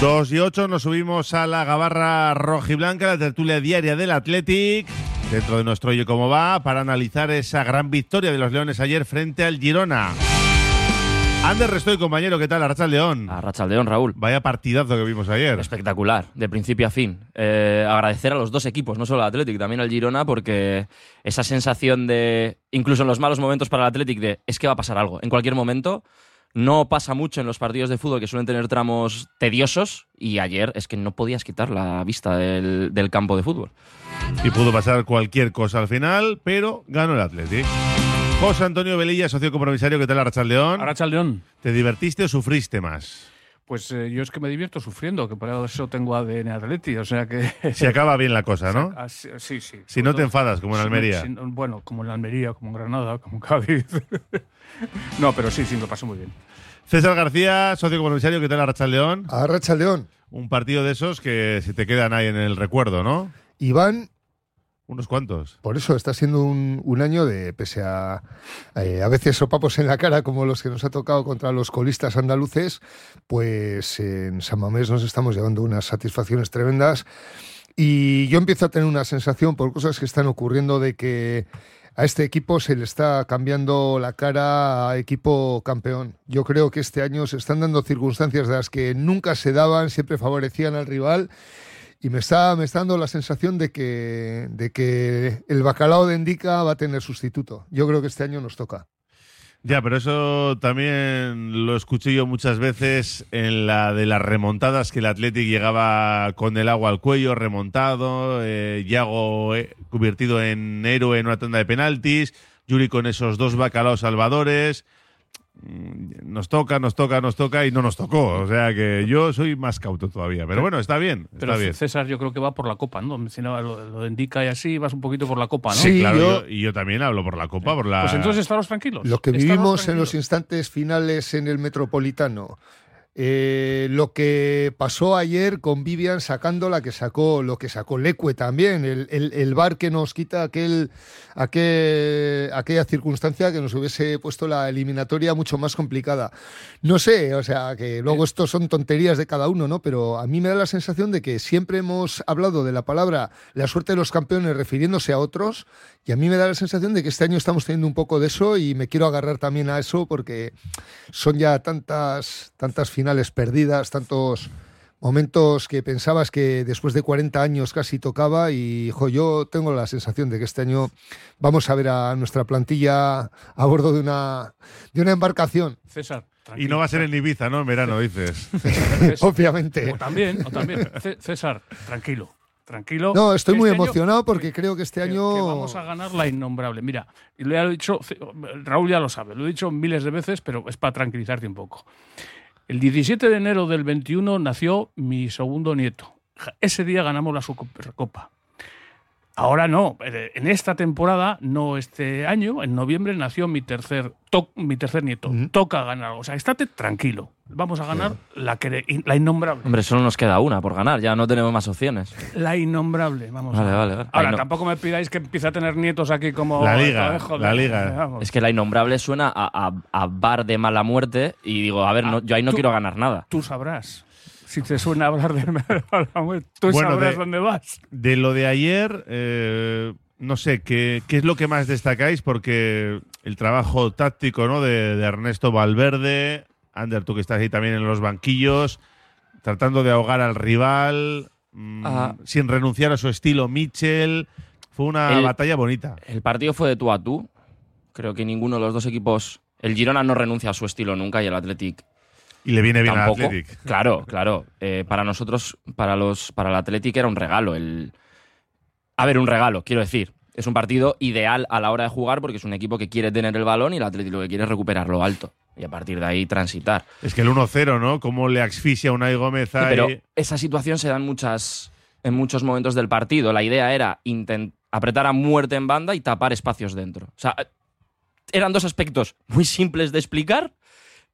2 y 8 nos subimos a la gabarra rojiblanca, la tertulia diaria del Athletic, dentro de nuestro Oye Cómo Va, para analizar esa gran victoria de los Leones ayer frente al Girona. Ander Restoy, compañero, ¿qué tal? Arracha León. Arracha León, Raúl. Vaya partidazo que vimos ayer. Espectacular, de principio a fin. Eh, agradecer a los dos equipos, no solo al Athletic, también al Girona, porque esa sensación de, incluso en los malos momentos para el Athletic, de es que va a pasar algo. En cualquier momento no pasa mucho en los partidos de fútbol que suelen tener tramos tediosos y ayer es que no podías quitar la vista del, campo de fútbol. Y pudo pasar cualquier cosa al final, pero ganó el Atlético. José Antonio Velilla, socio compromisario, ¿qué tal Arrachal León? Arrachal León. ¿Te divertiste o sufriste más? Pues eh, yo es que me divierto sufriendo, que por eso tengo ADN Atleti, o sea que... Se acaba bien la cosa, ¿no? Ah, sí, sí. Si no te enfadas, como en Almería. bueno, como en Almería, como en Granada, como en Cádiz. no, pero sí, sí, me pasó muy bien. César García, socio comisario, ¿qué tal Arracha León? Arracha León. Un partido de esos que se te quedan ahí en el recuerdo, ¿no? Iván unos cuantos. Por eso está siendo un, año de, pese a eh, a veces sopapos en la cara como los que nos ha tocado contra los colistas andaluces, pues en San Mamés nos estamos llevando unas satisfacciones tremendas. Y yo empiezo a tener una sensación por cosas que están ocurriendo de que a este equipo se le está cambiando la cara a equipo campeón. Yo creo que este año se están dando circunstancias de las que nunca se daban, siempre favorecían al rival y me está, me está dando la sensación de que, de que el bacalao de Indica va a tener sustituto. Yo creo que este año nos toca. Ya, pero eso también lo escuché yo muchas veces en la de las remontadas, que el Athletic llegaba con el agua al cuello, remontado, eh, Yago eh, convertido en héroe en una tanda de penaltis, Yuri con esos dos bacalaos salvadores. Mm, nos toca, nos toca, nos toca y no nos tocó. O sea que yo soy más cauto todavía. Pero bueno, está bien. pero bien. César yo creo que va por la copa, ¿no? Lo, indica y así, vas un poquito por la copa, ¿no? Sí, claro. y yo también hablo por la copa, por la... Pues entonces estamos tranquilos. Lo que vivimos en los instantes finales en el Metropolitano, eh, lo que pasó ayer con Vivian sacando la que sacó, lo que sacó Leque también, el, el, bar que nos quita aquel, aquel, aquella circunstancia que nos hubiese puesto la eliminatoria mucho más complicada. No sé, o sea, que luego esto son tonterías de cada uno, ¿no? Pero a mí me da la sensación de que siempre hemos hablado de la palabra la suerte de los campeones refiriéndose a otros y a mí me da la sensación de que este año estamos teniendo un poco de eso y me quiero agarrar también a eso porque son ya tantas, tantas finales perdidas, tantos momentos que pensabas que después de 40 años casi tocaba y yo tengo la sensación de que este año vamos a ver a nuestra plantilla a bordo de una, de una embarcación. César. Y no va a ser en Ibiza, ¿no? En verano, dices. Obviamente. O también, o también. César, tranquilo tranquilo. No, estoy muy este emocionado porque creo que este año. vamos a ganar la innombrable. Mira, y lo he dicho, Raúl ya lo sabe, lo he dicho miles de veces, pero es para tranquilizarte un poco. El 17 de enero del 21 nació mi segundo nieto. Ese día ganamos la Supercopa. Ahora no, eh, en esta temporada, no este año, en noviembre nació mi tercer, mi tercer nieto. Toca ganar. O sea, estate tranquilo. Vamos a ganar la, que, la innombrable. Hombre, solo nos queda una por ganar, ya no tenemos más opciones. La innombrable, vamos vale, a Vale, vale. Ahora, tampoco me pidáis que empiece a tener nietos aquí como... La liga, la liga. Es que la innombrable suena a, a, bar de mala muerte y digo, a ver, no, yo ahí no quiero ganar nada. Tú sabrás si te suena hablar de tú sabrás dónde vas. De lo de ayer, eh, no sé, ¿qué, ¿qué, es lo que más destacáis? Porque el trabajo táctico ¿no? de, Ernesto Valverde, Ander, tú que estás ahí también en los banquillos, tratando de ahogar al rival, mm, ah. sin renunciar a su estilo Mitchell. Fue una batalla bonita. El partido fue de tú a tú. Creo que ninguno de los dos equipos. El Girona no renuncia a su estilo nunca y el Athletic y le viene bien al Athletic. Claro, claro. Eh, para nosotros, para los, para el Athletic era un regalo. El... A ver, un regalo, quiero decir. Es un partido ideal a la hora de jugar porque es un equipo que quiere tener el balón y el Athletic lo que quiere es recuperarlo alto. y a partir de ahí transitar. Es que el 1-0, ¿no? Cómo le asfixia a Unai Gómez ahí. Pero esa situación se da en, muchas, en muchos momentos del partido. La idea era apretar a muerte en banda y tapar espacios dentro. O sea, eran dos aspectos muy simples de explicar,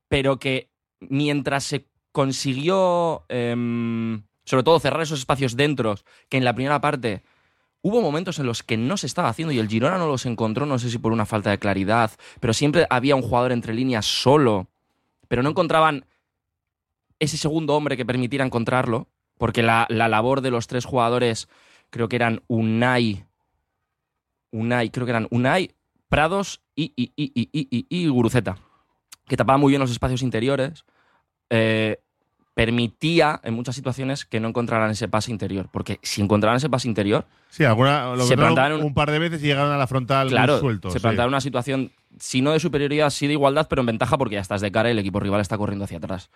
pero que mientras se consiguió, em, sobre todo, cerrar esos espacios dentro, que en la primera parte hubo momentos en los que no se estaba haciendo y el Girona no los encontró, no sé si por una falta de claridad, pero siempre había un jugador entre líneas solo, pero no encontraban ese segundo hombre que permitiera encontrarlo, porque la, la labor de los tres jugadores creo que eran Unai, Unai, creo que eran Unai, Prados y, y, y, y, y, y- y Guruceta, que tapaban muy bien los espacios interiores, eh, permitía en muchas situaciones que no encontraran ese pase interior, porque si encontraran ese pase interior, Sí, alguna, lo Se plantaron un, par de veces y llegaron a la frontal claro, sueltos. se sí. planteaba una situación, si no de superioridad, sí de igualdad, pero en ventaja porque ya estás de cara y el equipo rival está corriendo hacia atrás.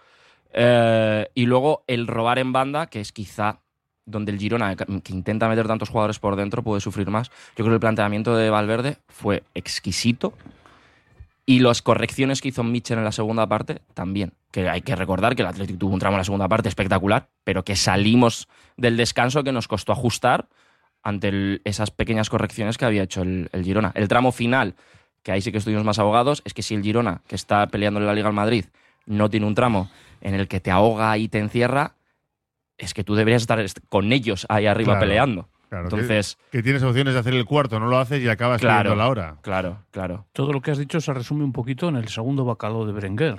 Eh, y luego el robar en banda, que es quizá donde el Girona, que intenta meter tantos jugadores por dentro, puede sufrir más. Yo creo que el planteamiento de Valverde fue exquisito. Y las correcciones que hizo Mitchell en la segunda parte también. Que hay que recordar que el Atlético tuvo un tramo en la segunda parte espectacular, pero que salimos del descanso que nos costó ajustar ante el- esas pequeñas correcciones que había hecho el, el Girona. El tramo final, que ahí sí que estuvimos más ahogados, es que si el Girona, que está peleando en la Liga al Madrid, no tiene un tramo en el que te ahoga y te encierra, es que tú deberías estar est- con ellos ahí arriba Claro, peleando. Claro, que- Entonces, que, tienes opciones de hacer el cuarto, no lo haces y acabas Claro. la hora. claro, claro. Todo lo que has dicho se resume un poquito en el segundo bacalao de Berenguer.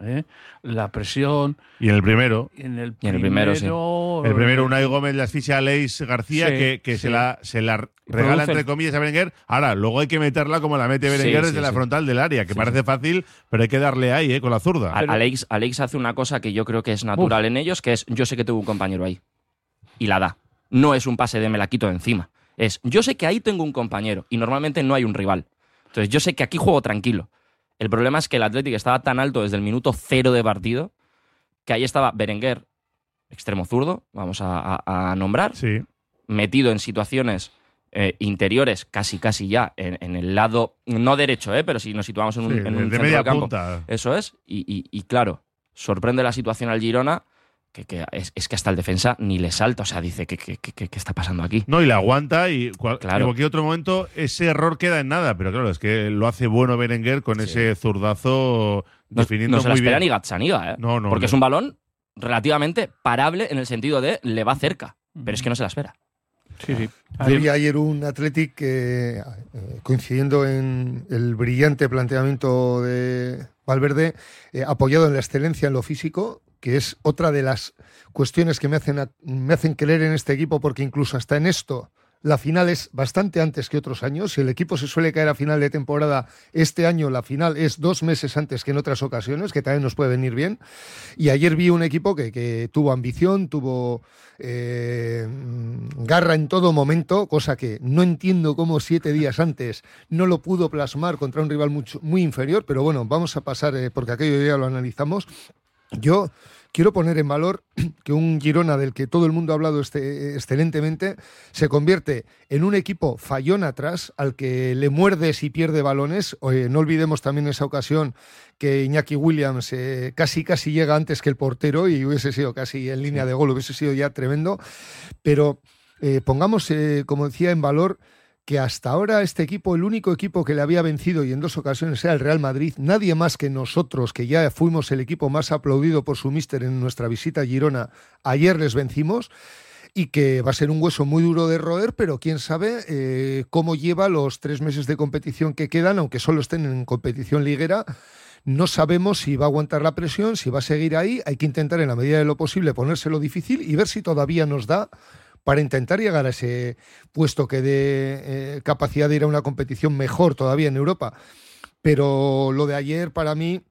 ¿eh? La presión Y en el primero, en el Y en el primero, sí. el primero Unai Gómez le asfixia a Leis García, Sí, que, que se, la, se la regala entre comillas a Berenguer. Ahora, luego hay que meterla como la mete Berenguer sí, desde la sí. frontal del área, que Sí, parece fácil, pero hay que darle ahí, eh, con la zurda. A- Alex, Alex hace una cosa que yo creo que es natural en ellos, que es yo sé que tengo un compañero ahí. Y la da. No es un pase de me la quito de encima. Es yo sé que ahí tengo un compañero y normalmente no hay un rival. Entonces yo sé que aquí juego tranquilo. El problema es que el Atlético estaba tan alto desde el minuto cero de partido que ahí estaba Berenguer, extremo zurdo, vamos a, a- a nombrar, Sí. metido en situaciones eh, interiores, casi casi ya, en, en el lado, no derecho, eh, pero si nos situamos en un, Sí, en de, un de centro media del campo. punta. Eso es. Y, y- y claro, sorprende la situación al Girona, que, que es, es que hasta el defensa ni le salta. O sea, dice, ¿qué, qué, qué- qué- está pasando aquí? No, y la aguanta y cual- Claro. en cualquier otro momento ese error queda en nada, pero claro, es que lo hace bueno Berenguer con Sí. ese zurdazo No, definiendo no se la muy espera bien. ni Gazzaniga, ¿eh? No, no, Porque no. es un balón relativamente parable en el sentido de le va cerca, pero es que no se la espera. Sí, sí. Yo vi ayer un Athletic que, eh, coincidiendo en el brillante planteamiento de Valverde, eh, apoyado en la excelencia en lo físico, que es otra de las cuestiones que me hacen, me hacen creer en este equipo, porque incluso hasta en esto la final es bastante antes que otros años. Si el equipo se suele caer a final de temporada, este año la final es dos meses antes que en otras ocasiones, que también nos puede venir bien. Y ayer vi un equipo que, que tuvo ambición, tuvo eh, garra en todo momento, cosa que no entiendo cómo siete días antes no lo pudo plasmar contra un rival mucho- muy inferior, pero bueno, vamos a pasar, eh, porque aquello ya lo analizamos. Yo quiero poner en valor que un Girona del que todo el mundo ha hablado este, excelentemente se convierte en un equipo fallón atrás al que le muerdes y pierde balones. Oye, no olvidemos también esa ocasión que Iñaki Williams eh, casi casi llega antes que el portero y hubiese sido casi en línea de gol, hubiese sido ya tremendo. Pero eh, pongamos, eh, como decía, en valor que hasta ahora este equipo, el único equipo que le había vencido y en dos ocasiones era el Real Madrid, nadie más que nosotros, que ya fuimos el equipo más aplaudido por su míster en nuestra visita a Girona, ayer les vencimos y que va a ser un hueso muy duro de roer, pero quién sabe eh, cómo lleva los tres meses de competición que quedan, aunque solo estén en competición liguera. No sabemos si va a aguantar la presión, si va a seguir ahí. Hay que intentar en la medida de lo posible ponérselo difícil y ver si todavía nos da para intentar llegar a ese puesto que dé eh, capacidad de ir a una competición mejor todavía en Europa. Pero lo de ayer para mí,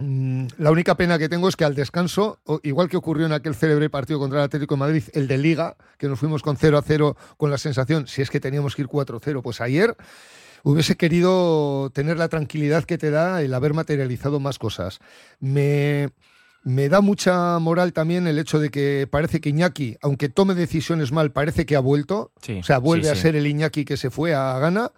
mm, la única pena que tengo es que al descanso, igual que ocurrió en aquel célebre partido contra el Atlético de Madrid, el de Liga, que nos fuimos con 0 a 0 con la sensación, si es que teníamos que ir 4 a 0, pues ayer hubiese querido tener la tranquilidad que te da el haber materializado más cosas. Me, me da mucha moral también el hecho de que parece que Iñaki, aunque tome decisiones mal, parece que ha vuelto. Sí, O sea, vuelve sí, a ser el Iñaki que se fue a Ghana,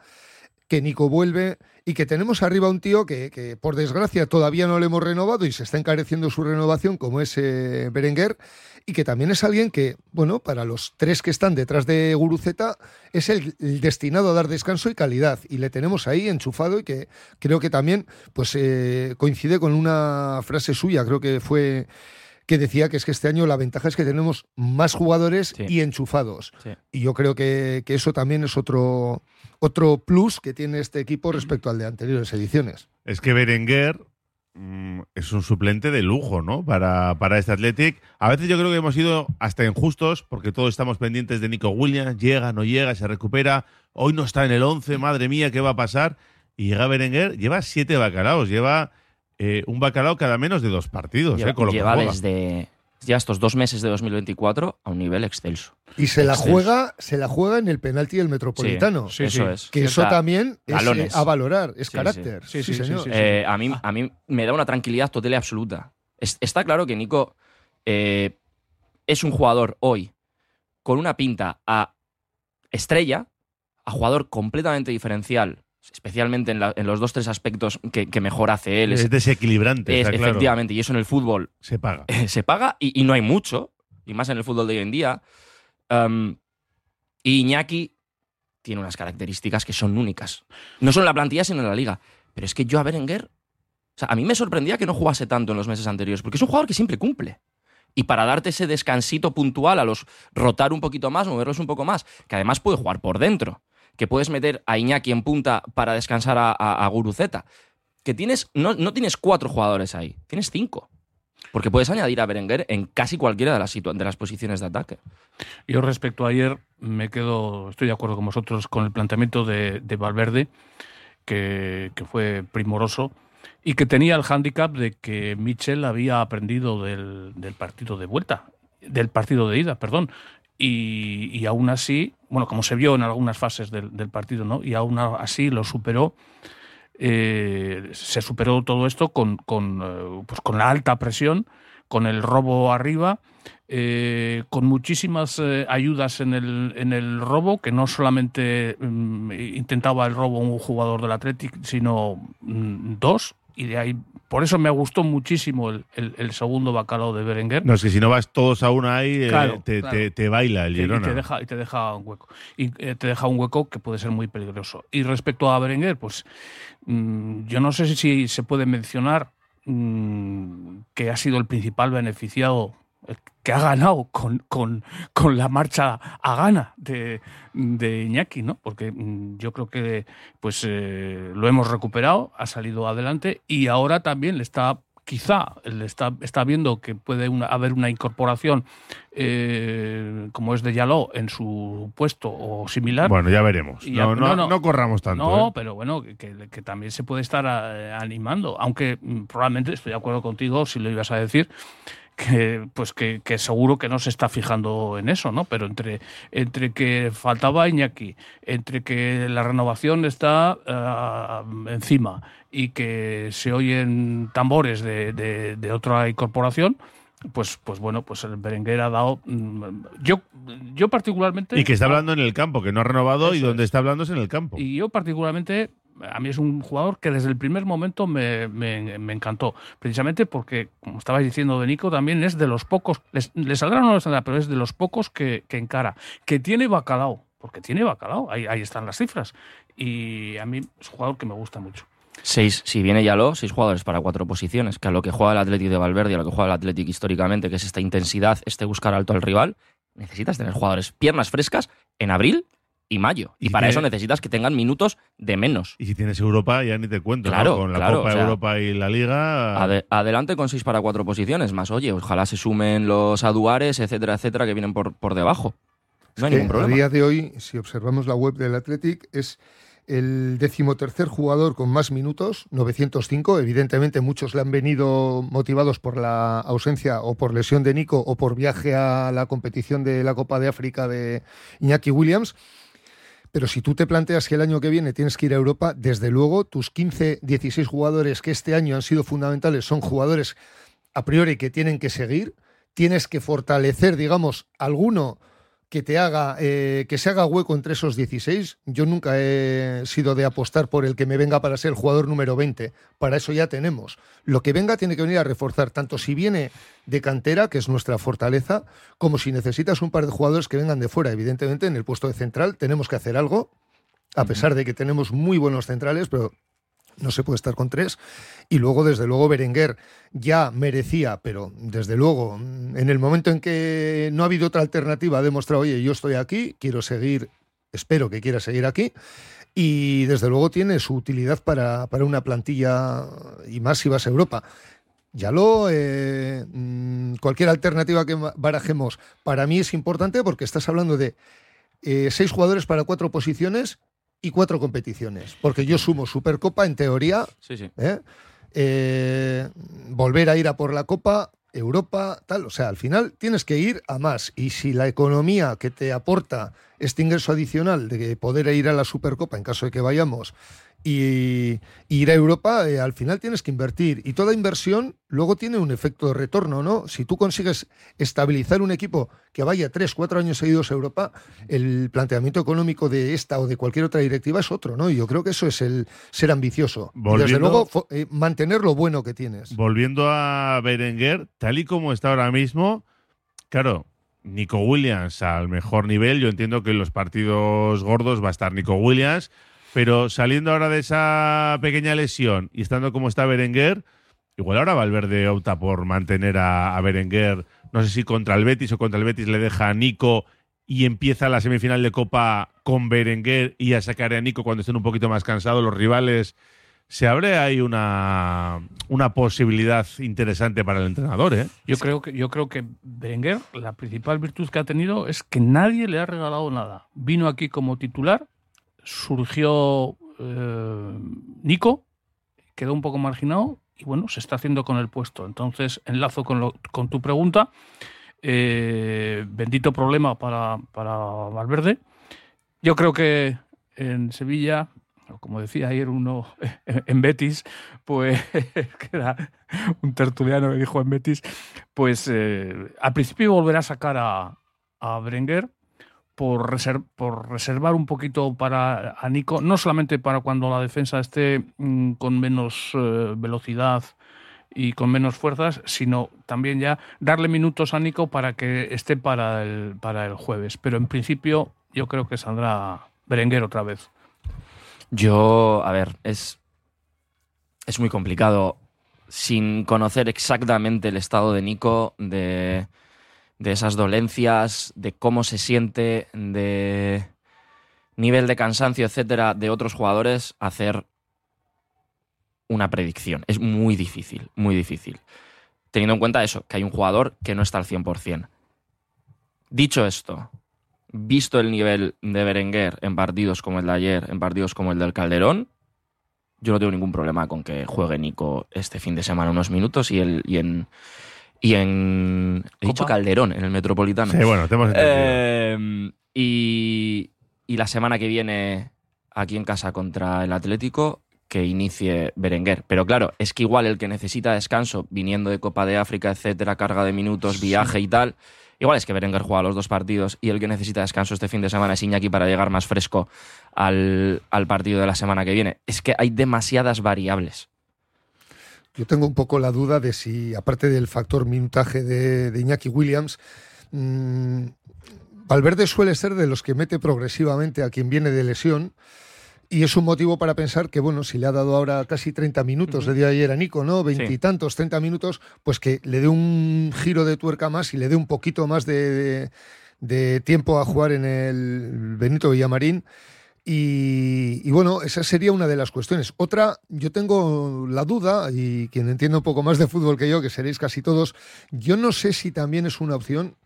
que Nico vuelve y que tenemos arriba un tío que, que, por desgracia todavía no le hemos renovado y se está encareciendo su renovación como es eh, Berenguer y que también es alguien que, bueno, para los tres que están detrás de Guruceta es el, el destinado a dar descanso y calidad. Y le tenemos ahí enchufado y que creo que también pues eh, coincide con una frase suya, creo que fue que decía que es que este año la ventaja es que tenemos más jugadores Sí. y enchufados. Sí. Y yo creo que, que eso también es otro, otro plus que tiene este equipo respecto al de anteriores ediciones. Es que Berenguer mm, es un suplente de lujo, ¿no? Para, para este Athletic. A veces yo creo que hemos sido hasta injustos porque todos estamos pendientes de Nico Williams. Llega, no llega, se recupera. Hoy no está en el 11, madre mía, ¿qué va a pasar? Y llega Berenguer, lleva siete bacalaos, lleva eh, un bacalao cada menos de dos partidos, Lleva, ¿eh? Con lo que lleva juega. desde ya estos dos meses de 2024 a un nivel excelso. Y se la Excelso. juega, se la juega en el penalti del Metropolitano. Sí, Eso sí. es. Que eso también es galones. eh, a valorar, es carácter. sí. Señor. Eh, a, mí, a mí me da una tranquilidad total y absoluta. Es- está claro que Nico eh, es un jugador hoy con una pinta a estrella, a jugador completamente diferencial, especialmente en, la- en los dos tres aspectos que, que mejor hace él. Es Es, desequilibrante, es- claro. efectivamente, y eso en el fútbol Se paga. eh, se paga y, y no hay mucho, y más en el fútbol de hoy en día. Um, y Iñaki tiene unas características que son únicas. No solo en la plantilla, sino en la liga. Pero es que yo a Berenguer, o sea, a mí me sorprendía que no jugase tanto en los meses anteriores, porque es un jugador que siempre cumple. Y para darte ese descansito puntual a los rotar un poquito más, moverlos un poco más, que además puede jugar por dentro, que puedes meter a Iñaki en punta para descansar a, a, a Guruceta, que tienes, no, no tienes cuatro jugadores ahí, tienes cinco. Porque puedes añadir a Berenguer en casi cualquiera de las, de las posiciones de ataque. Yo respecto a ayer me quedo, estoy de acuerdo con vosotros con el planteamiento de, de Valverde, que, que fue primoroso y que tenía el hándicap de que Michel había aprendido del, del partido de vuelta, del partido de ida, perdón. Y, y aún así, bueno, como se vio en algunas fases del, partido, ¿no? Y aún así lo superó. eh, se superó todo esto con, con, eh, pues con la alta presión, con el robo arriba, eh, con muchísimas ayudas en el, en el robo, que no solamente mm, intentaba el robo un jugador del Athletic, sino mm, dos. Y de ahí, por eso me gustó muchísimo el, el- el segundo bacalao de Berenguer. No, es que si no vas todos a una ahí, eh, te, claro. te- te baila el Que- y Girona. te deja y te deja un hueco y eh, te deja un hueco que puede ser muy peligroso y respecto a Berenguer pues mm, yo no sé si, se puede mencionar mm, que ha sido el principal beneficiado que ha ganado con, con, con la marcha a gana de, de Iñaki, ¿no? Porque mm, yo creo que pues eh, lo hemos recuperado, ha salido adelante y ahora también le está quizá le está, está viendo que puede una- haber una incorporación eh, como es de Yaló en su puesto o similar. Bueno, ya veremos. No, no, no, corramos tanto. no, ¿eh? pero bueno, que, que- que también se puede estar animando, aunque mm, probablemente estoy de acuerdo contigo si lo ibas a decir que pues que, que seguro que no se está fijando en eso, ¿no? Pero entre entre que faltaba Iñaki, entre que la renovación está ah, encima y que se oyen tambores de, de- de otra incorporación, pues pues bueno, pues el Berenguer ha dado mm, yo yo particularmente Y que está hablando en el campo, que no ha renovado y donde es. está hablando es en el campo. y yo particularmente, a mí es un jugador que desde el primer momento me, me- encantó. Precisamente porque, como estabais diciendo de Nico, también es de los pocos, le saldrá o no le saldrá, pero es de los pocos que, que encara. Que tiene bacalao, porque tiene bacalao, ahí, ahí están las cifras. Y a mí es un jugador que me gusta mucho. Seis, si viene Yaló, seis jugadores para cuatro posiciones, que a lo que juega el Atlético de Valverde, a lo que juega el Atlético históricamente, que es esta intensidad, este buscar alto al rival, necesitas tener jugadores piernas frescas en abril y mayo. Y, Y para eso necesitas que tengan minutos de menos. Y si tienes Europa, ya ni te cuento. ¿no? Claro, Con la claro, Copa o sea, Europa y la Liga. Ade- adelante con seis para cuatro posiciones, más oye, ojalá se sumen los aduares, etcétera, etcétera, que vienen por, por debajo. No hay a día de hoy, si observamos la web del Athletic, es el decimotercer jugador con más minutos, 905. Evidentemente, muchos le han venido motivados por la ausencia o por lesión de Nico o por viaje a la competición de la Copa de África de Iñaki Williams. Pero si tú te planteas que el año que viene tienes que ir a Europa, desde luego tus 15, 16 jugadores que este año han sido fundamentales son jugadores a priori que tienen que seguir. Tienes que fortalecer, digamos, alguno que te haga, eh, que se haga hueco entre esos 16. Yo nunca he sido de apostar por el que me venga para ser el jugador número 20. Para eso ya tenemos. Lo que venga tiene que venir a reforzar, tanto si viene de cantera, que es nuestra fortaleza, como si necesitas un par de jugadores que vengan de fuera. Evidentemente, en el puesto de central tenemos que hacer algo, a pesar de que tenemos muy buenos centrales, pero no se puede estar con tres. Y luego, desde luego, Berenguer ya merecía, pero desde luego, en el momento en que no ha habido otra alternativa, ha demostrado, oye, yo estoy aquí, quiero seguir, espero que quiera seguir aquí. Y desde luego tiene su utilidad para, para una plantilla y más si vas a Europa. Ya lo, eh, mm, cualquier alternativa que barajemos para mí es importante porque estás hablando de eh, seis jugadores para cuatro posiciones y cuatro competiciones. Porque yo sumo Supercopa en teoría. Sí, sí. ¿eh? Eh, volver a ir a por la Copa, Europa, tal. O sea, al final tienes que ir a más. Y si la economía que te aporta este ingreso adicional de poder ir a la Supercopa en caso de que vayamos y, ir a Europa, eh, al final tienes que invertir. Y toda inversión luego tiene un efecto de retorno, ¿no? Si tú consigues estabilizar un equipo que vaya tres, cuatro años seguidos a Europa, el planteamiento económico de esta o de cualquier otra directiva es otro, ¿no? Y yo creo que eso es el ser ambicioso. y desde luego, eh, mantener lo bueno que tienes. Volviendo a Berenguer, tal y como está ahora mismo, claro, Nico Williams al mejor nivel. Yo entiendo que en los partidos gordos va a estar Nico Williams. Pero saliendo ahora de esa pequeña lesión y estando como está Berenguer, igual ahora Valverde opta por mantener a, Berenguer, no sé si contra el Betis o contra el Betis le deja a Nico y empieza la semifinal de Copa con Berenguer y a sacar a Nico cuando estén un poquito más cansados los rivales. Se abre ahí una, una posibilidad interesante para el entrenador, ¿eh? Yo creo que yo creo que Berenguer, la principal virtud que ha tenido es que nadie le ha regalado nada. Vino aquí como titular surgió eh, Nico, quedó un poco marginado y bueno, se está haciendo con el puesto. Entonces, enlazo con, con tu pregunta. Eh, bendito problema para, para Valverde. Yo creo que en Sevilla, como decía ayer uno en Betis, pues que era un tertuliano que dijo en Betis, pues eh, al principio volverá a sacar a, a por, reservar un poquito para a Nico, no solamente para cuando la defensa esté mm, con menos eh, velocidad y con menos fuerzas, sino también ya darle minutos a Nico para que esté para el, para el jueves. Pero en principio yo creo que saldrá Berenguer otra vez. Yo, a ver, es, es muy complicado sin conocer exactamente el estado de Nico, de de esas dolencias, de cómo se siente, de nivel de cansancio, etcétera, de otros jugadores, hacer una predicción. Es muy difícil, muy difícil. Teniendo en cuenta eso, que hay un jugador que no está al 100%. Dicho esto, visto el nivel de Berenguer en partidos como el de ayer, en partidos como el del Calderón, yo no tengo ningún problema con que juegue Nico este fin de semana unos minutos y, el, y en y en. He dicho Calderón, en el Metropolitano. Sí, bueno, tenemos eh, y, y la semana que viene, aquí en casa contra el Atlético, que inicie Berenguer. Pero claro, es que igual el que necesita descanso, viniendo de Copa de África, etcétera, carga de minutos, viaje y tal, igual es que Berenguer juega los dos partidos y el que necesita descanso este fin de semana es Iñaki para llegar más fresco al, al partido de la semana que viene. Es que hay demasiadas variables. Yo tengo un poco la duda de si, aparte del factor minutaje de, Iñaki Williams, mmm, Valverde suele ser de los que mete progresivamente a quien viene de lesión. Y es un motivo para pensar que, bueno, si le ha dado ahora casi 30 minutos, de día ayer a Nico, ¿no? Veintitantos, 30 minutos, pues que le dé un giro de tuerca más y le dé un poquito más de, de tiempo a jugar en el Benito Villamarín y, bueno, esa sería una de las cuestiones. Otra, yo tengo la duda, y quien entiende un poco más de fútbol que yo, que seréis casi todos, yo no sé si también es una opción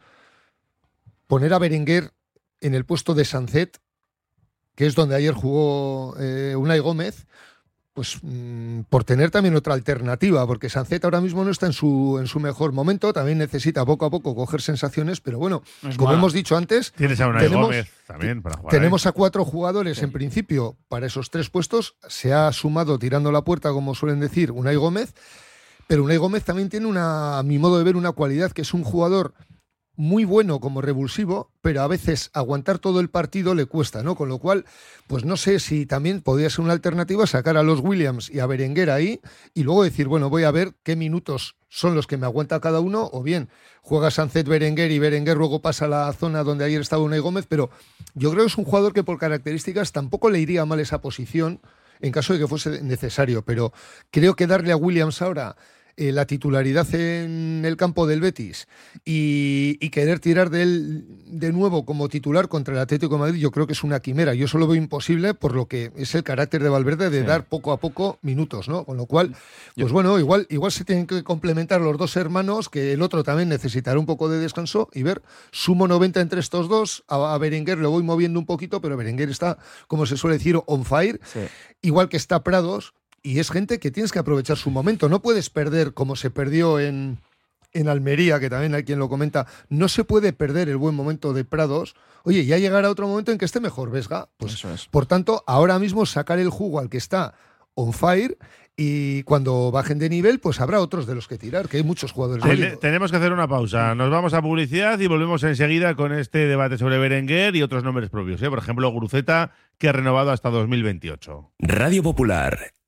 poner a Berenguer en el puesto de Sancet, que es donde ayer jugó eh, Unai Gómez, pues mm, por tener también otra alternativa, porque Sancet ahora mismo no está en su, en su mejor momento, también necesita poco a poco coger sensaciones, pero bueno, como hemos dicho antes, tienes a tenemos, Gómez también para jugar. Tenemos a cuatro jugadores en principio para esos tres puestos, se ha sumado tirando la puerta, como suelen decir, Unai Gómez, pero Unai Gómez también tiene una, a mi modo de ver, una cualidad que es un jugador muy bueno como revulsivo, pero a veces aguantar todo el partido le cuesta, ¿no? Con lo cual, pues no sé si también podría ser una alternativa sacar a los Williams y a Berenguer ahí y luego decir, bueno, voy a ver qué minutos son los que me aguanta cada uno, o bien juega Sancet Berenguer y Berenguer luego pasa a la zona donde ayer estaba Unai Gómez, pero yo creo que es un jugador que por características tampoco le iría mal esa posición en caso de que fuese necesario, pero creo que darle a Williams ahora eh, la titularidad en el campo del Betis y, querer tirar de él de nuevo como titular contra el Atlético de Madrid, yo creo que es una quimera. Yo solo veo imposible por lo que es el carácter de Valverde de dar poco a poco minutos, ¿no? Con lo cual, pues bueno, igual, igual se tienen que complementar los dos hermanos, que el otro también necesitará un poco de descanso y ver, sumo 90 entre estos dos, a, Berenguer lo voy moviendo un poquito, pero Berenguer está, como se suele decir, on fire, igual que está Prados, y es gente que tienes que aprovechar su momento. No puedes perder como se perdió en, en Almería, que también hay quien lo comenta. No se puede perder el buen momento de Prados. Oye, ya llegará otro momento en que esté mejor, Vesga. Pues, Por tanto, ahora mismo sacar el jugo al que está on fire y cuando bajen de nivel, pues habrá otros de los que tirar, que hay muchos jugadores. tenemos que hacer una pausa. Nos vamos a publicidad y volvemos enseguida con este debate sobre Berenguer y otros nombres propios. ¿eh? Por ejemplo, Gruceta, que ha renovado hasta 2028. Radio Popular,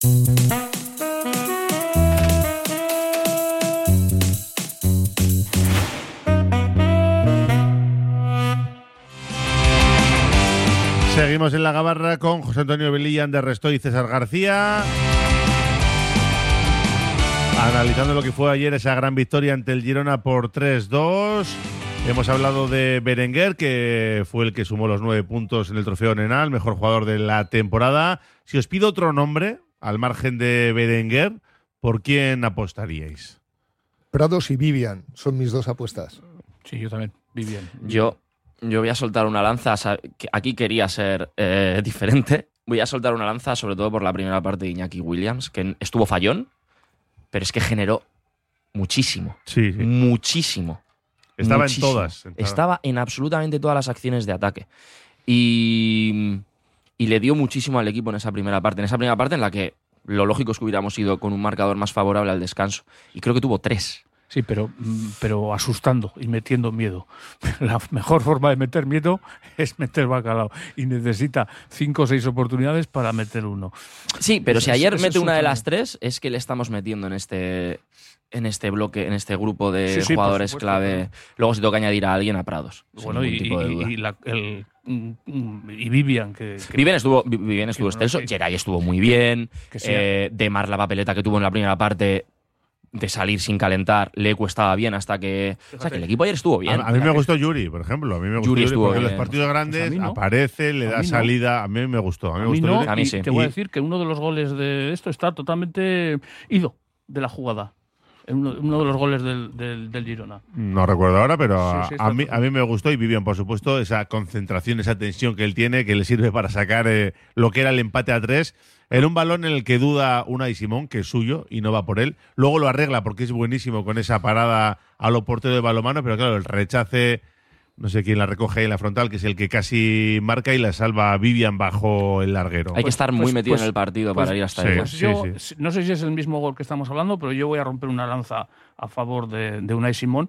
Seguimos en la gabarra con José Antonio Belilla, de Resto y César García. Analizando lo que fue ayer esa gran victoria ante el Girona por 3-2. Hemos hablado de Berenguer, que fue el que sumó los nueve puntos en el trofeo Nenal, mejor jugador de la temporada. Si os pido otro nombre, al margen de Berenguer, ¿por quién apostaríais? Prados y Vivian son mis dos apuestas. Sí, yo también. Vivian. Yo, yo voy a soltar una lanza. Aquí quería ser eh, diferente. Voy a soltar una lanza, sobre todo por la primera parte de Iñaki Williams, que estuvo fallón, pero es que generó muchísimo. Sí, sí. Muchísimo. Estaba en todas. en todas. Estaba en absolutamente todas las acciones de ataque. Y, y le dio muchísimo al equipo en esa primera parte. En esa primera parte en la que lo lógico es que hubiéramos ido con un marcador más favorable al descanso. Y creo que tuvo tres. Sí, pero, pero asustando y metiendo miedo. La mejor forma de meter miedo es meter bacalao. Y necesita cinco o seis oportunidades para meter uno. Sí, pero Eso si ayer eso mete una de las tres, es que le estamos metiendo en este, en este bloque, en este grupo de Sí, sí, por jugadores supuesto, clave. Luego tengo que añadir a alguien a Prados. Bueno, y, la- el, y Vivian, que, que- Vivian estuvo, Vi- Vivian estuvo que no, excelso, que- Geray estuvo muy bien, que sí. eh, Demar la papeleta que tuvo en la primera parte de salir sin calentar, Lecu estaba bien hasta que... O sea, que el equipo ayer estuvo bien. A, a mí me gustó Yuri, por ejemplo. A mí me gustó Yuri Yuri, estuvo porque en los partidos grandes Pues no. aparece, le da no. salida. A mí me gustó. A mí me a mí gustó no, Yuri. A mí y sí. te voy a decir que uno de los goles de esto está totalmente ido de la jugada. Uno, uno de los goles del, del, del Girona. No recuerdo ahora, pero Sí, a- sí, a, está mí, a mí me gustó y Vivian, por supuesto, esa concentración, esa tensión que él tiene, que le sirve para sacar eh, lo que era el empate a tres. En un balón en el que duda Unai Simón, que es suyo y no va por él. Luego lo arregla porque es buenísimo con esa parada a lo portero de balomano, pero claro, el rechace, no sé quién la recoge ahí en la frontal, que es el que casi marca y la salva a Vivian bajo el larguero. Hay que estar muy pues- metido pues- en el partido pues- para ir hasta sí. ahí. Pues Sí, yo, sí. no sé si es el mismo gol que estamos hablando, pero yo voy a romper una lanza a favor de, de Unai Simón,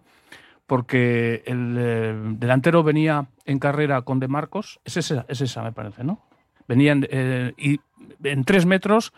porque el eh, delantero venía en carrera con De Marcos, es esa, es esa me parece, ¿no? Venían eh, y en tres metros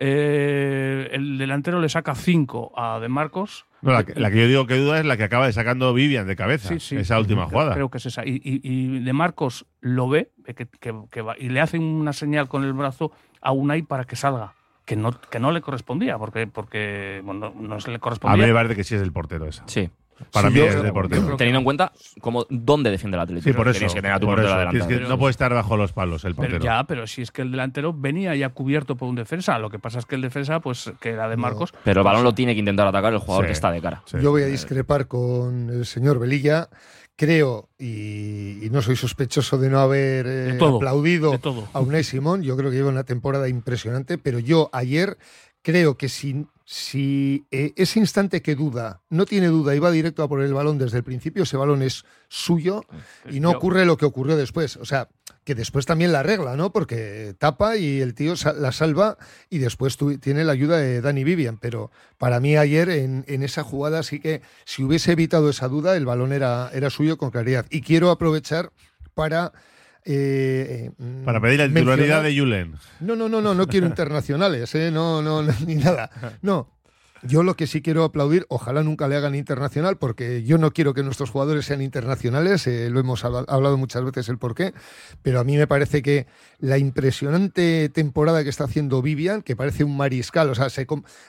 eh, el delantero le saca cinco a De Marcos. No, la, que, la que yo digo que duda es la que acaba de sacando Vivian de cabeza. Sí, sí. Esa última Creo- jugada. Creo que es esa. Y, y- y De Marcos lo ve que, que- que va, y le hace una señal con el brazo a Unai para que salga. Que no, que no le correspondía, porque, porque bueno, no, no se le a mí correspondía. me parece que sí es el portero esa. Sí. Para Sí, mí yo- es yo de portero. creo que Teniendo en cuenta cómo, dónde defiende el Atlético. Sí, por eso. Tienes que tener a tu por portero eso. adelantado. Tienes que- no puede estar bajo los palos el Pero portero. ya, pero si es que el delantero venía ya cubierto por un defensa. Lo que pasa es que el defensa, pues, que era de No. Marcos. Pero el balón lo tiene que intentar atacar el jugador Sí. que está de cara. Sí. Yo voy a discrepar con el señor Velilla. Creo, y, y no soy sospechoso de no haber eh, De todo, aplaudido a Unai Simón, yo creo que lleva una temporada impresionante, pero yo ayer creo que si, si eh, ese instante que duda, no tiene duda y va directo a por el balón desde el principio, ese balón es suyo y no ocurre lo que ocurrió después. O sea, que después también la arregla, ¿no? Porque tapa y el tío la salva y después tiene la ayuda de Dani Vivian. Pero para mí ayer en, en esa jugada sí que si hubiese evitado esa duda, el balón era, era suyo con claridad. Y quiero aprovechar para... eh, eh, Para pedir la mencionar- titularidad de Julen. no, no, no, no, no quiero internacionales, ¿eh? no, no, no, ni nada. No. Yo lo que sí quiero aplaudir, ojalá nunca le hagan internacional, porque yo no quiero que nuestros jugadores sean internacionales, eh, lo hemos habla- hablado muchas veces el porqué, pero a mí me parece que la impresionante temporada que está haciendo Vivian, que parece un mariscal, o sea,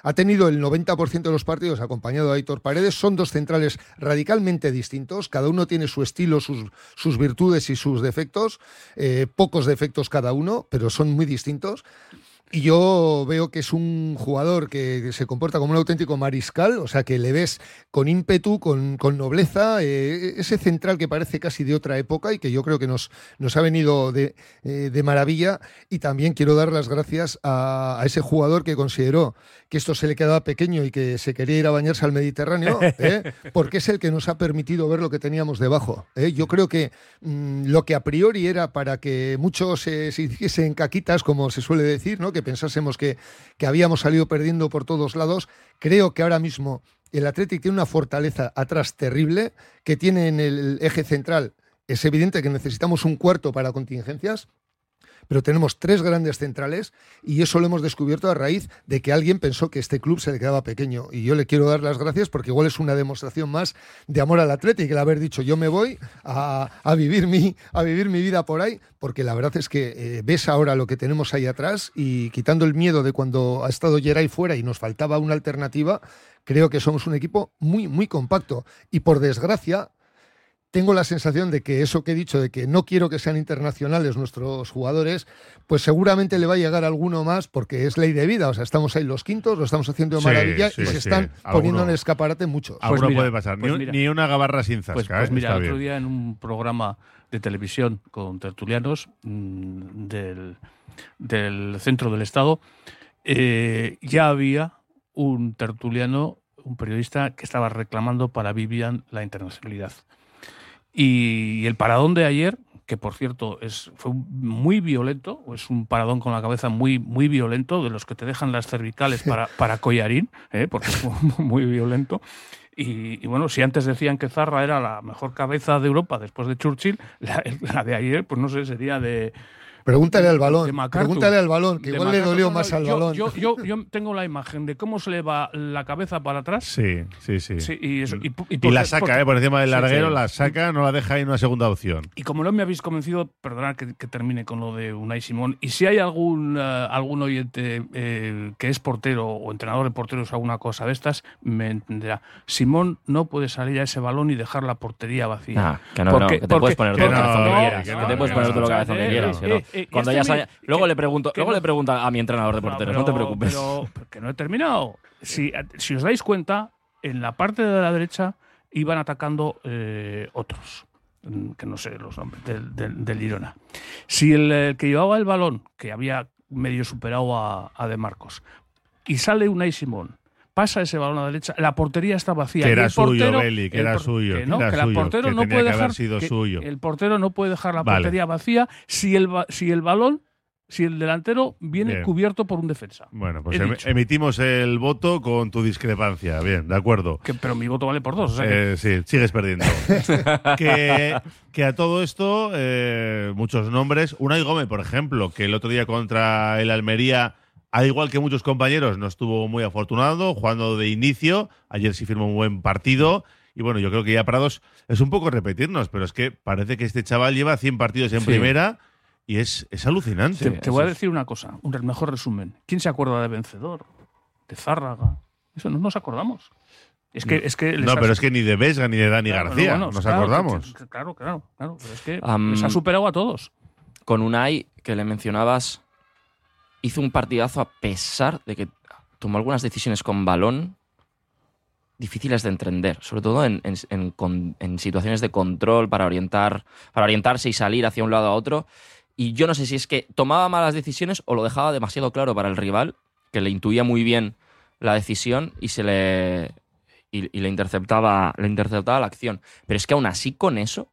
ha tenido el 90% de los partidos acompañado de Aitor Paredes, son dos centrales radicalmente distintos, cada uno tiene su estilo, sus, sus virtudes y sus defectos, eh, pocos defectos cada uno, pero son muy distintos. Y yo veo que es un jugador que se comporta como un auténtico mariscal, o sea, que le ves con ímpetu, con, con nobleza, eh, ese central que parece casi de otra época y que yo creo que nos, nos ha venido de, eh, de maravilla. Y también quiero dar las gracias a, a ese jugador que consideró que esto se le quedaba pequeño y que se quería ir a bañarse al Mediterráneo, ¿eh? porque es el que nos ha permitido ver lo que teníamos debajo. ¿eh? Yo creo que mm, lo que a priori era para que muchos eh, se hiciesen caquitas, como se suele decir, ¿no? que pensásemos que, que habíamos salido perdiendo por todos lados, creo que ahora mismo el Athletic tiene una fortaleza atrás terrible, que tiene en el eje central. Es evidente que necesitamos un cuarto para contingencias, pero tenemos tres grandes centrales y eso lo hemos descubierto a raíz de que alguien pensó que este club se le quedaba pequeño. Y yo le quiero dar las gracias porque igual es una demostración más de amor al Atlético, el haber dicho yo me voy a, a vivir, mi, a vivir mi vida por ahí, porque la verdad es que eh, ves ahora lo que tenemos ahí atrás y quitando el miedo de cuando ha estado Geray fuera y nos faltaba una alternativa, creo que somos un equipo muy, muy compacto. Y por desgracia, tengo la sensación de que eso que he dicho, de que no quiero que sean internacionales nuestros jugadores, pues seguramente le va a llegar alguno más porque es ley de vida. O sea, estamos ahí los quintos, lo estamos haciendo de maravilla sí, y se están poniendo en escaparate muchos. Alguno mira, puede pasar. pues ni, un- mira. ni una gabarra sin zasca. Pues, pues ¿eh? mira, el otro día en un programa de televisión con tertulianos mm, del, del centro del Estado, eh, ya había un tertuliano, un periodista que estaba reclamando para Vivian la internacionalidad. Y, el paradón de ayer, que por cierto es, fue muy violento, es un paradón con la cabeza muy, muy violento, de los que te dejan las cervicales para, para collarín, ¿eh? porque fue muy violento. Y, y bueno, si antes decían que Zarra era la mejor cabeza de Europa después de Churchill, la, la de ayer, pues no sé, sería de, Pregúntale al balón, pregúntale al balón, que De igual le dolió más al yo- balón. Yo, yo, yo tengo la imagen de cómo se le va la cabeza para atrás. Sí, sí, sí. Sí, y, eso- y- y Y por- la saca, porque- ¿eh? Por encima del Sí, larguero, sí. la saca, no la deja ahí en una segunda opción. Y como no me habéis convencido, perdonad que, que termine con lo de Unai Simón. Y si hay algún, eh, algún oyente eh, que es portero o entrenador de porteros o alguna cosa de estas, me entenderá. Simón no puede salir a ese balón y dejar la portería vacía. Ah, que no, no, que te puedes poner todo porque- cabezón que quieras. que te puedes poner todo Eh, que quieras. Eh, no. eh, eh, Cuando ya este haya- Luego le pregunto, luego no- le pregunta a mi entrenador de porteros, pero- no te preocupes. Pero, pero que no he terminado. Si, si os dais cuenta, en la parte de la derecha iban atacando eh, otros, mm, que no sé los nombres, del, del- del Girona. Si el, eh, que llevaba el balón, que había medio superado a, a De Marcos, y sale Unai Simón, pasa ese balón a la derecha, la portería está vacía. Que era el suyo, portero- que el era suyo, que que no, era que suyo, portero que no puede dejar sido que suyo. el portero no puede dejar la Vale. portería vacía si el, si el balón, si el delantero viene Bien. cubierto por un defensa. Bueno, pues em- dicho. emitimos el voto con tu discrepancia. Bien, de acuerdo. Que- pero mi voto vale por dos. o sea que- Eh, sí, sigues perdiendo. que, que a todo esto, eh, muchos nombres. Unai Gómez, por ejemplo, que el otro día contra el Almería, al igual que muchos compañeros, no estuvo muy afortunado, jugando de inicio. Ayer sí firmó un buen partido. Y bueno, yo creo que ya Prados es un poco repetirnos, pero es que parece que este chaval lleva 100 partidos en Sí. primera y es, es alucinante. te, te voy a decir una cosa, un el mejor resumen. ¿Quién se acuerda de Vencedor? De Zárraga. Eso no nos acordamos. Es que, es que no, pero es que ni de Vesga ni de Dani Claro, García, bueno, nos claro, acordamos. que- Claro, claro, claro. Pero es que les ha superado a todos. Con Unai, que le mencionabas, hizo un partidazo a pesar de que tomó algunas decisiones con balón difíciles de entender, sobre todo en, situaciones de control para orientar, para orientarse y salir hacia un lado a otro. Y yo no sé si es que tomaba malas decisiones o lo dejaba demasiado claro para el rival, que le intuía muy bien la decisión y se le y, y le interceptaba, le interceptaba la acción. Pero es que aún así con eso,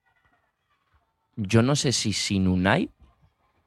yo no sé si sin Unai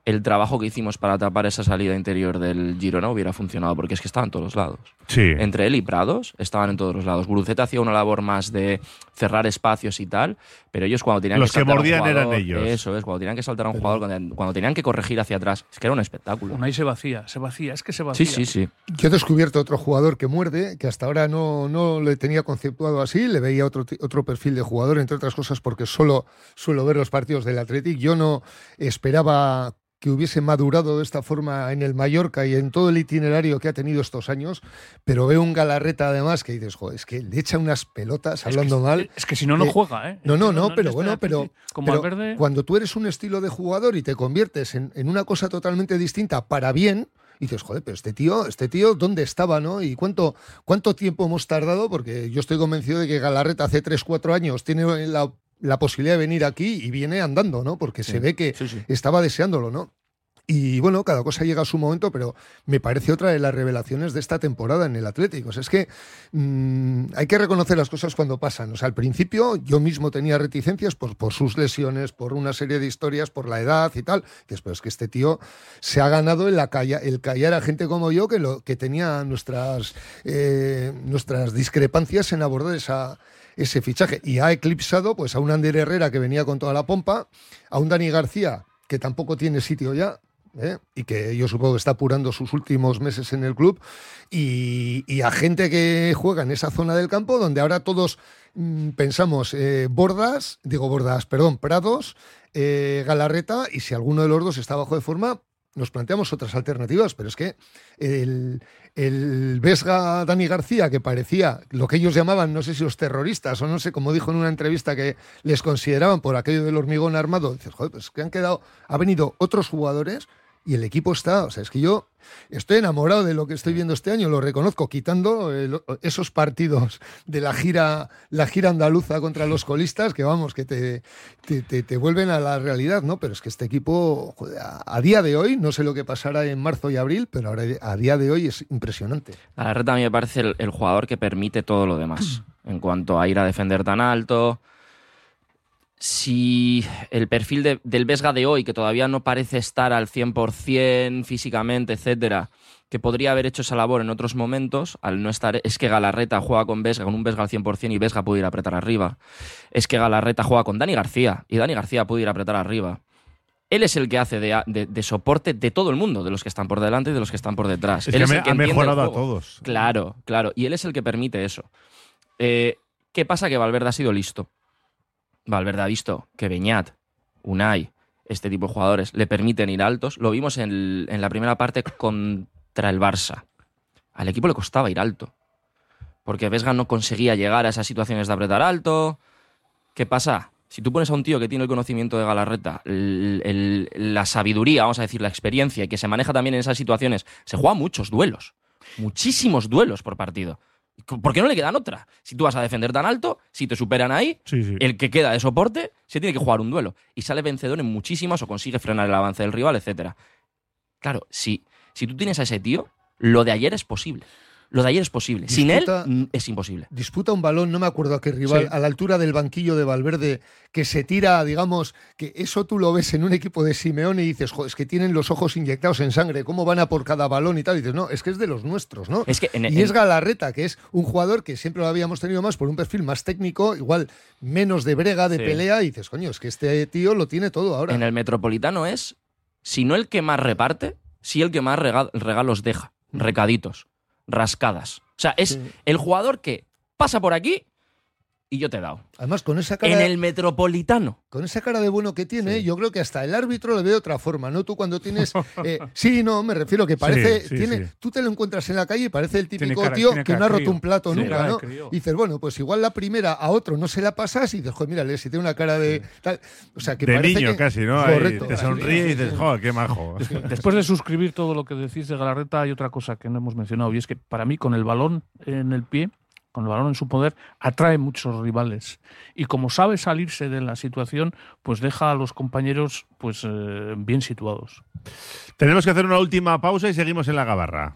el trabajo que hicimos para tapar esa salida interior del Girona hubiera funcionado, porque es que estaba en todos los lados. Sí. Entre él y Prados estaban en todos los lados. Guruceta hacía una labor más de cerrar espacios y tal, pero ellos cuando tenían Los que que saltar a un mordían eran jugador- ellos. Eso es, cuando tenían que saltar a un jugador, cuando, cuando tenían que corregir hacia atrás, es que era un espectáculo. Unai se vacía, se vacía, es que se vacía. Sí, sí, sí. Yo he descubierto otro jugador que muerde, que hasta ahora no, no le tenía conceptuado así, le veía otro, otro perfil de jugador, entre otras cosas porque solo suelo ver los partidos del Athletic. Yo no esperaba que hubiese madurado de esta forma en el Mallorca y en todo el itinerario que ha tenido estos años, pero veo un Galarreta además que dices, joder, es que le echa unas pelotas hablando mal. Es que si no, no Eh, juega, ¿eh? No, no, no, pero bueno, pero, Como pero Valverde, cuando tú eres un estilo de jugador y te conviertes en, en una cosa totalmente distinta para bien, y dices, joder, pero este tío, este tío, ¿dónde estaba, no? ¿Y cuánto, cuánto tiempo hemos tardado? Porque yo estoy convencido de que Galarreta hace 3, 4 años tiene la, la posibilidad de venir aquí y viene andando, ¿no? Porque se ve que estaba deseándolo, ¿no? Y bueno, cada cosa llega a su momento, pero me parece otra de las revelaciones de esta temporada en el Atlético. O sea, es que mm, hay que reconocer las cosas cuando pasan. O sea, al principio yo mismo tenía reticencias por, por sus lesiones, por una serie de historias, por la edad y tal. Después que este tío se ha ganado el, calla, el callar a gente como yo que, lo, que tenía nuestras, eh, nuestras discrepancias en abordar esa, ese fichaje. Y ha eclipsado pues, a un Ander Herrera que venía con toda la pompa, a un Dani García que tampoco tiene sitio ya ¿eh? y que yo supongo que está apurando sus últimos meses en el club, y, a gente que juega en esa zona del campo donde ahora todos mm, pensamos eh, Bordas, digo Bordas, perdón, Prados, eh, Galarreta, y si alguno de los dos está bajo de forma, nos planteamos otras alternativas, pero es que el, el Vesga Dani García, que parecía lo que ellos llamaban, no sé si los terroristas o no sé, como dijo en una entrevista que les consideraban por aquello del hormigón armado, dices, joder, pues que han quedado, ha venido otros jugadores y el equipo está, o sea, es que yo estoy enamorado de lo que estoy viendo este año, lo reconozco, quitando el- esos partidos de la gira, la gira andaluza contra los colistas, que vamos, que te, te, te- te vuelven a la realidad, ¿no? Pero es que este equipo, joder, a, a día de hoy, no sé lo que pasará en marzo y abril, pero ahora, a día de hoy es impresionante. Galarreta a mí me parece el, el jugador que permite todo lo demás. En cuanto a ir a defender tan alto. Si el perfil de- del Vesga de hoy, que todavía no parece estar al 100% físicamente, etcétera, que podría haber hecho esa labor en otros momentos, al no estar, es que Galarreta juega con Vesga, con un Vesga al 100% y Vesga puede ir a apretar arriba. Es que Galarreta juega con Dani García y Dani García puede ir a apretar arriba. Él es el que hace de, de- de soporte de todo el mundo, de los que están por delante y de los que están por detrás. Es Él que es el que ha mejorado a todos. Claro, claro. Y él es el que permite eso. Eh, ¿Qué pasa? Que Valverde ha sido listo. Valverde ha visto que Beñat, Unai, este tipo de jugadores le permiten ir altos. Lo vimos en, en la primera parte contra el Barça. Al equipo le costaba ir alto. Porque Vesga no conseguía llegar a esas situaciones de apretar alto. ¿Qué pasa? Si tú pones a un tío que tiene el conocimiento de Galarreta, la sabiduría, vamos a decir, la experiencia, y que se maneja también en esas situaciones, se juega muchos duelos. Muchísimos duelos por partido. ¿Por qué no le quedan otra? Si tú vas a defender tan alto, si te superan ahí, Sí, sí. el que queda de soporte se tiene que jugar un duelo. Y sale vencedor en muchísimas o consigue frenar el avance del rival, etcétera. Claro, si, si tú tienes a ese tío, lo de ayer es posible. Lo de ayer es posible. Sin él mm, es imposible. Disputa un balón, no me acuerdo a qué rival, Sí. a la altura del banquillo de Valverde, que se tira, digamos, que eso tú lo ves en un equipo de Simeone y dices, joder, es que tienen los ojos inyectados en sangre, ¿cómo van a por cada balón y tal? Y dices, no, es que es de los nuestros, ¿no? Es que en- y en- es Galarreta, que es un jugador que siempre lo habíamos tenido más por un perfil más técnico, igual menos de brega, de Sí. pelea, y dices, coño, es que este tío lo tiene todo ahora. En el Metropolitano es, si no el que más reparte, si el que más rega- regalos deja. Recaditos, rascadas. O sea, es Sí. el jugador que pasa por aquí y yo te he dado. Además, con esa cara... En el Metropolitano. Con esa cara de bueno que tiene, yo creo que hasta el árbitro lo ve de otra forma, ¿no? Tú cuando tienes... eh, sí, no, me refiero que parece... Sí, sí, tiene, sí. Tú te lo encuentras en la calle y parece el típico cara- tío que no ha roto crío. un plato nunca, ¿no? Y dices, bueno, pues igual la primera a otro no se la pasas y dices, joder, mírale, si tiene una cara de... Tal. O sea, que de parece niño que- casi, ¿no? Ahí Correcto. te sonríe y dices, joder, qué majo. Después de suscribir todo lo que decís de Galarreta, hay otra cosa que no hemos mencionado, y es que para mí, con el balón en el pie, con el balón en su poder, atrae muchos rivales. Y como sabe salirse de la situación, pues deja a los compañeros pues eh, bien situados. Tenemos que hacer una última pausa y seguimos en la gabarra.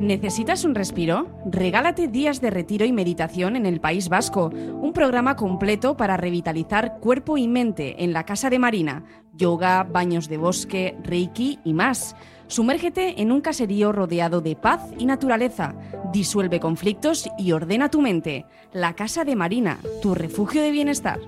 ¿Necesitas un respiro? Regálate días de retiro y meditación en el País Vasco, un programa completo para revitalizar cuerpo y mente en la Casa de Marina, yoga, baños de bosque, reiki y más. Sumérgete en un caserío rodeado de paz y naturaleza, disuelve conflictos y ordena tu mente. La Casa de Marina, tu refugio de bienestar.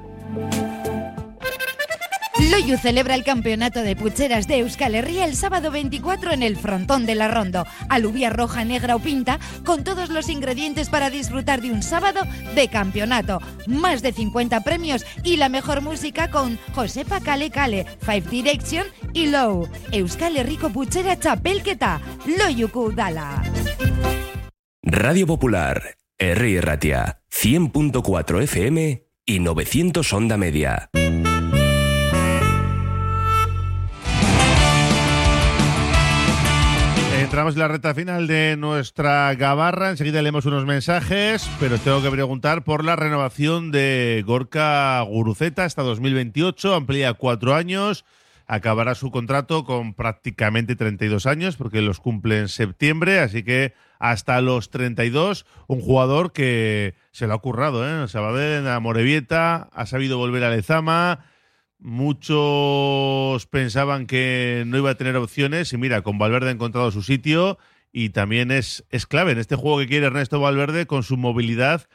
Loyu celebra el campeonato de pucheras de Euskal Herria el sábado 24 en el frontón de la Rondo. Alubia roja, negra o pinta, con todos los ingredientes para disfrutar de un sábado de campeonato. Más de 50 premios y la mejor música con Josepa Kale Kale, Five Direction y Low. Euskal Herriko puchera txapelketa, Loyuku dala. Radio Popular, Herri Ratia, 100.4 FM y 900 Onda Media. Entramos en la recta final de nuestra gabarra. Enseguida leemos unos mensajes, pero tengo que preguntar por la renovación de Gorka Guruceta hasta 2028. Amplía cuatro años. Acabará su contrato con prácticamente 32 años, porque los cumple en septiembre. Así que hasta los 32, un jugador que se lo ha currado. ¿eh? Se va a ver en la Morevieta, ha sabido volver a Lezama. Muchos pensaban que no iba a tener opciones y mira, con Valverde ha encontrado su sitio y también es, es clave en este juego que quiere Ernesto Valverde con su movilidad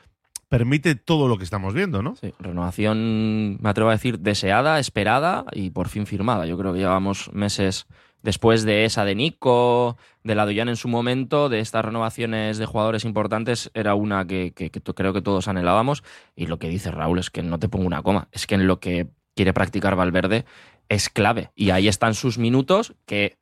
permite todo lo que estamos viendo, ¿no? Sí, renovación, me atrevo a decir, deseada, esperada y por fin firmada. Yo creo que llevamos meses después de esa de Nico, de la Doyan en su momento, de estas renovaciones de jugadores importantes, era una que, que, que creo que todos anhelábamos. Y lo que dice Raúl es que no te pongo una coma, es que en lo que quiere practicar Valverde es clave. Y ahí están sus minutos que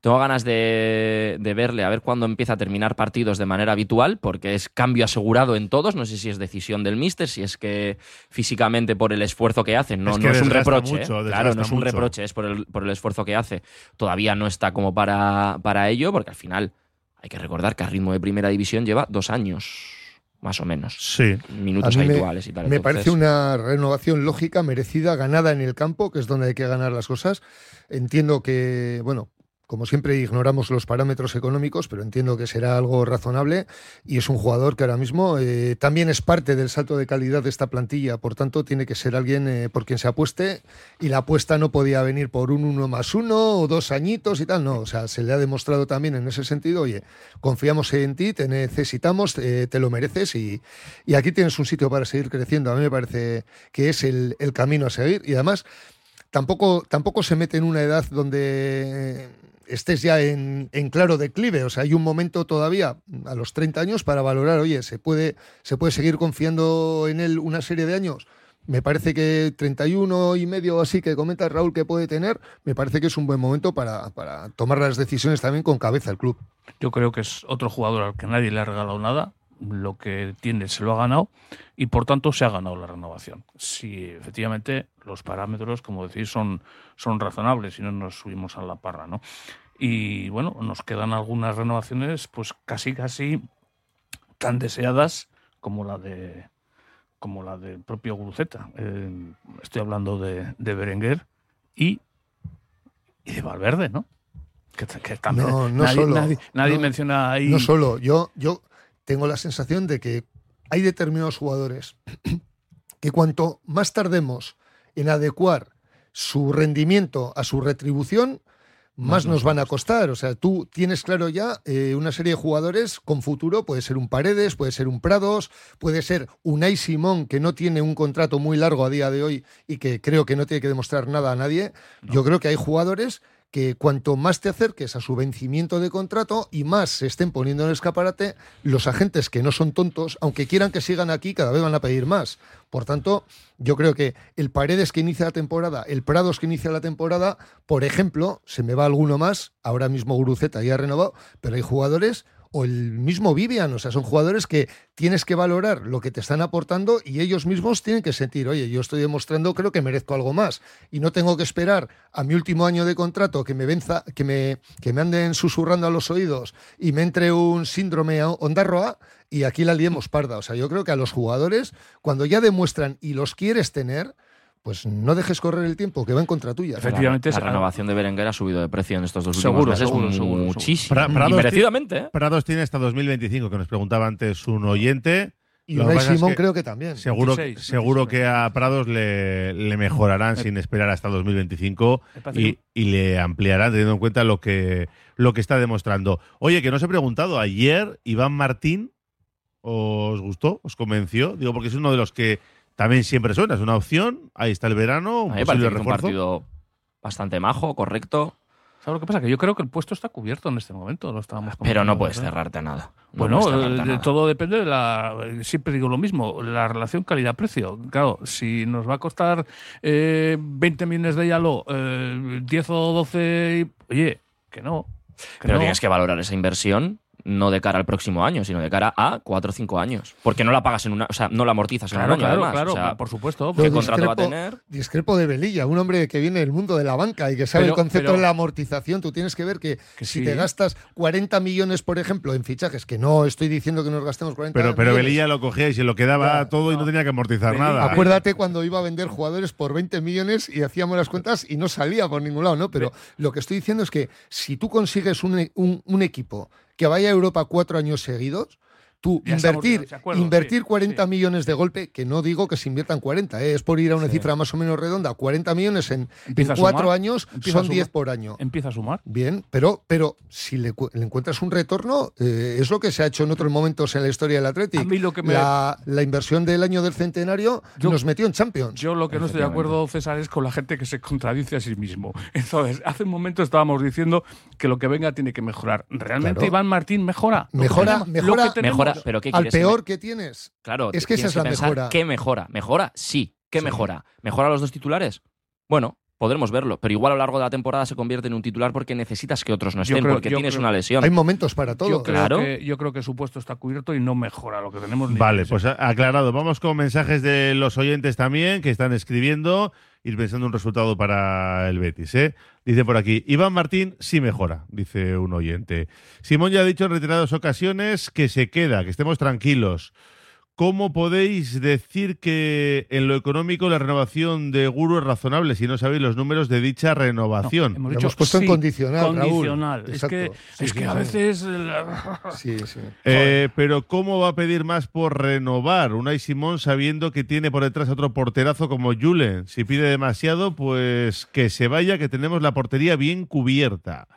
tengo ganas de, de, verle a ver cuándo empieza a terminar partidos de manera habitual, porque es cambio asegurado en todos. No sé si es decisión del míster, si es que físicamente por el esfuerzo que hace, no es, que no es un reproche. Mucho, ¿eh? Claro, no es un mucho. reproche, es por el, por el esfuerzo que hace. Todavía no está como para, para ello, porque al final hay que recordar que a ritmo de primera división lleva dos años más o menos. Sí. Minutos me- habituales y tal. Me Entonces, parece una renovación lógica, merecida, ganada en el campo, que es donde hay que ganar las cosas. Entiendo que, bueno, como siempre ignoramos los parámetros económicos, pero entiendo que será algo razonable y es un jugador que ahora mismo eh, también es parte del salto de calidad de esta plantilla, por tanto tiene que ser alguien eh, por quien se apueste y la apuesta no podía venir por un uno más uno o dos añitos y tal, no, o sea, se le ha demostrado también en ese sentido, oye, confiamos en ti, te necesitamos, eh, te lo mereces y, aquí tienes un sitio para seguir creciendo, a mí me parece que es el, el camino a seguir y además tampoco, tampoco se mete en una edad donde estés ya en, claro declive. O sea, hay un momento todavía a los 30 años para valorar, oye, ¿se puede, ¿se puede seguir confiando en él una serie de años? Me parece que 31 y medio o así que comenta Raúl que puede tener, me parece que es un buen momento para, para tomar las decisiones también con cabeza el club. Yo creo que es otro jugador al que nadie le ha regalado nada. Lo que tiene se lo ha ganado y por tanto se ha ganado la renovación. Si efectivamente los parámetros, como decís, son, son razonables y no nos subimos a la parra, ¿no? Y bueno, nos quedan algunas renovaciones, pues casi casi tan deseadas como la de como la del propio Guruceta. Eh, estoy hablando de, de Berenguer y, y de Valverde, ¿no? Que, que también No, no nadie, solo. nadie, nadie No, menciona ahí. No solo, yo, yo tengo la sensación de que hay determinados jugadores que cuanto más tardemos en adecuar su rendimiento a su retribución, más, nos van a costar. O sea, tú tienes claro ya eh, una serie de jugadores con futuro, puede ser un Paredes, puede ser un Prados, puede ser un Ay Simón que no tiene un contrato muy largo a día de hoy y que creo que no tiene que demostrar nada a nadie. Yo creo que hay jugadores que cuanto más te acerques a su vencimiento de contrato y más se estén poniendo en el escaparate, los agentes que no son tontos, aunque quieran que sigan aquí, cada vez van a pedir más. Por tanto, yo creo que el Paredes que inicia la temporada, el Prados que inicia la temporada, por ejemplo, se me va alguno más, ahora mismo Guruceta ya ha renovado, pero hay jugadores o el mismo Vivian, o sea, son jugadores que tienes que valorar lo que te están aportando y ellos mismos tienen que sentir, oye, yo estoy demostrando, creo que merezco algo más y no tengo que esperar a mi último año de contrato que me venza, que me, que me anden susurrando a los oídos y me entre un síndrome ondarroa y aquí la liemos parda. O sea, yo creo que a los jugadores, cuando ya demuestran y los quieres tener, pues no dejes correr el tiempo, que va en contra tuya. Efectivamente, La renovación de Berenguer ha subido de precio en estos dos últimos Seguro, meses seguro, muchísimo. Pra- Prados y merecidamente, ¿eh? Prados tiene hasta 2025, que nos preguntaba antes un oyente. Y Unai es Simón que creo que también. Seguro, 26, seguro que a Prados le, le mejorarán sin esperar hasta 2025 Me parece y, y le ampliarán teniendo en cuenta lo que, lo que está demostrando. Oye, que no os he preguntado, ayer Iván Martín, ¿os gustó? ¿Os convenció? Digo, porque es uno de los que también siempre suena, es una opción, ahí está el verano, un posible parece que es un partido bastante majo, correcto. ¿Sabes lo que pasa? Que yo creo que el puesto está cubierto en este momento. Lo estábamos Pero no puedes cerrarte a nada. No Bueno, puedes cerrarte a eh, nada. todo depende de la. Siempre digo lo mismo, la relación calidad-precio. Claro, si nos va a costar eh, 20 millones de Yalo, eh, 10 o 12, y- oye, que no. Que Pero no. tienes que valorar esa inversión no de cara al próximo año, sino de cara a cuatro o cinco años. Porque no la pagas en una, o sea, no la amortizas en Claro, un año, claro, además. claro, O sea, por supuesto. ¿Qué Yo contrato va a discrepo- tener? Discrepo de Velilla, un hombre que viene del mundo de la banca y que sabe Pero- el concepto pero- de la amortización. Tú tienes que ver que, Que si sí. te gastas 40 millones, por ejemplo, en fichajes, que no estoy diciendo que nos gastemos 40 Pero, pero millones. Velilla lo cogía y se lo quedaba todo y no tenía que amortizar nada. Acuérdate cuando iba a vender jugadores por 20 millones y hacíamos las cuentas y no salía por ningún lado, ¿no? Pero lo que estoy diciendo es que si tú consigues un, un- un equipo que vaya a Europa cuatro años seguidos, tú Ya invertir, acuerdo, invertir sí, 40 millones de golpe, que no digo que se inviertan 40, ¿eh? es por ir a una cifra más o menos redonda, 40 millones en, en cuatro sumar, años son sumar. 10 por año. Empieza a sumar. Bien, pero, pero si le, cu- le encuentras un retorno, eh, es lo que se ha hecho en otros momentos en la historia del Athletic. A mí lo que me- la, la inversión del año del centenario Yo- nos metió en Champions. Yo lo que no estoy de acuerdo, César, es con la gente que se contradice a sí mismo. Entonces, hace un momento estábamos diciendo que lo que venga tiene que mejorar. ¿Realmente Claro. Iván Martín mejora? Lo que Mejora, tenemos- mejora, lo que tenemos. Mejora, pero ¿qué al peor que tienes. Claro, Es que esa es la pensar mejora. ¿Qué mejora? ¿Mejora? Sí. ¿Qué mejora? ¿Mejora los dos titulares? Bueno, podremos verlo, pero igual a lo largo de la temporada se convierte en un titular porque necesitas que otros no estén, creo- porque tienes creo- una lesión. Hay momentos para todo. Yo creo, Claro. que, yo creo que su puesto está cubierto y no mejora lo que tenemos. ni Vale, pues aclarado. Vamos con mensajes de los oyentes también que están escribiendo, ir pensando un resultado para el Betis. ¿eh? Dice por aquí, Iván Martín sí mejora, dice un oyente. Simón ya ha dicho en reiteradas ocasiones que se queda, que estemos tranquilos. ¿Cómo podéis decir que en lo económico la renovación de Guru es razonable si no sabéis los números de dicha renovación? Hemos Lo dicho hemos puesto en sí, condicional, Raúl. condicional. Es que, Sí, es sí, que a veces. la- Sí, sí. Eh, pero ¿cómo va a pedir más por renovar Unai Simón sabiendo que tiene por detrás otro porterazo como Julen? Si pide demasiado, pues que se vaya, que tenemos la portería bien cubierta.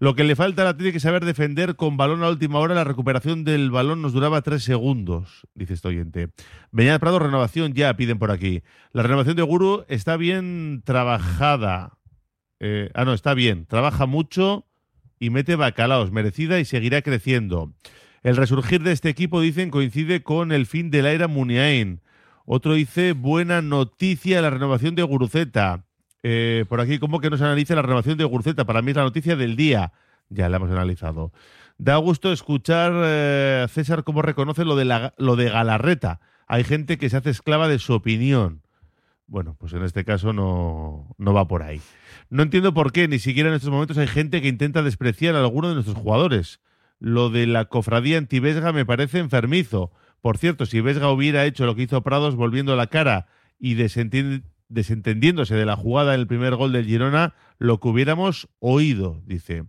Lo que le falta al Atlético es saber defender con balón a última hora. La recuperación del balón nos duraba tres segundos, dice este oyente. Beñat Prado, renovación ya, piden por aquí. La renovación de Guru está bien trabajada. Eh, ah, no, está bien. Trabaja mucho y mete bacalaos, merecida y seguirá creciendo. El resurgir de este equipo, dicen, coincide con el fin de la era Muniain. Otro dice, buena noticia la renovación de Guruceta. Eh, por aquí, ¿cómo que no se analiza la renovación de Guruceta? Para mí es la noticia del día. Ya la hemos analizado. Da gusto escuchar, eh, César, cómo reconoce lo de, lo de Galarreta. Hay gente que se hace esclava de su opinión. Bueno, pues en este caso no, no va por ahí. No entiendo por qué, ni siquiera en estos momentos hay gente que intenta despreciar a alguno de nuestros jugadores. Lo de la cofradía anti-Vesga me parece enfermizo. Por cierto, si Vesga hubiera hecho lo que hizo Prados volviendo la cara y desenti- desentendiéndose de la jugada en el primer gol del Girona, lo que hubiéramos oído, dice.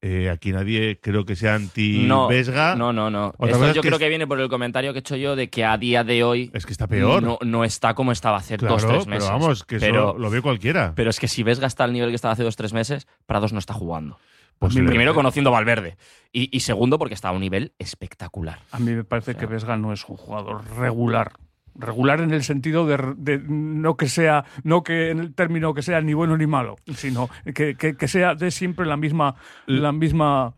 Eh, aquí nadie creo que sea anti-Vesga. No, no, no. Otra Esto cosa es yo que creo es- que viene por el comentario que he hecho yo de que a día de hoy Es que está peor. no, no está como estaba hace Claro, dos tres pero meses. vamos, que eso pero, lo ve cualquiera. pero es que si Vesga está al nivel que estaba hace dos tres meses, Prados no está jugando. Primero conociendo Valverde y, y segundo porque está a un nivel espectacular. A mí me parece que Vesga no es un jugador regular. Regular en el sentido de, de no que sea, no que en el término que sea ni bueno ni malo, sino que, que- que sea de siempre la misma, la misma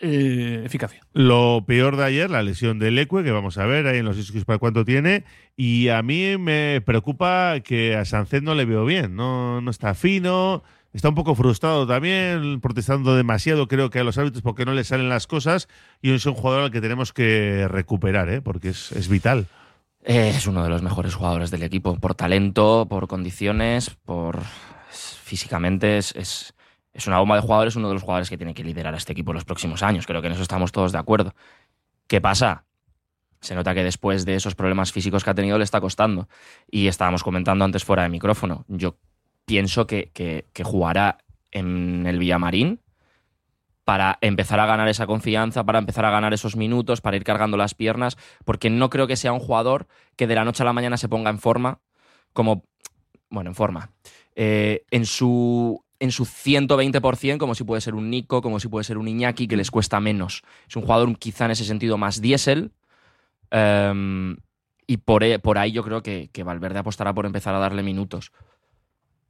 eh, eficacia. Lo peor de ayer, la lesión del Ecue, que vamos a ver ahí en los isquios para cuánto tiene. Y a mí me preocupa que a Sancet no le veo bien. No, no está fino, está un poco frustrado también, protestando demasiado, creo que a los árbitros porque no le salen las cosas. Y es un jugador al que tenemos que recuperar, ¿eh? porque es, es vital. Es uno de los mejores jugadores del equipo, por talento, por condiciones, por físicamente es, es, es una bomba de jugadores, uno de los jugadores que tiene que liderar a este equipo en los próximos años. Creo que en eso estamos todos de acuerdo. ¿Qué pasa? Se nota que después de esos problemas físicos que ha tenido le está costando. Y estábamos comentando antes fuera de micrófono. Yo pienso que, que, que jugará en el Villamarín para empezar a ganar esa confianza, para empezar a ganar esos minutos, para ir cargando las piernas, porque no creo que sea un jugador que de la noche a la mañana se ponga en forma, como, bueno, en forma, eh, en su en su 120%, como si puede ser un Nico, como si puede ser un Iñaki, que les cuesta menos. Es un jugador quizá en ese sentido más diésel. em, y por, e- por ahí yo creo que, que Valverde apostará por empezar a darle minutos.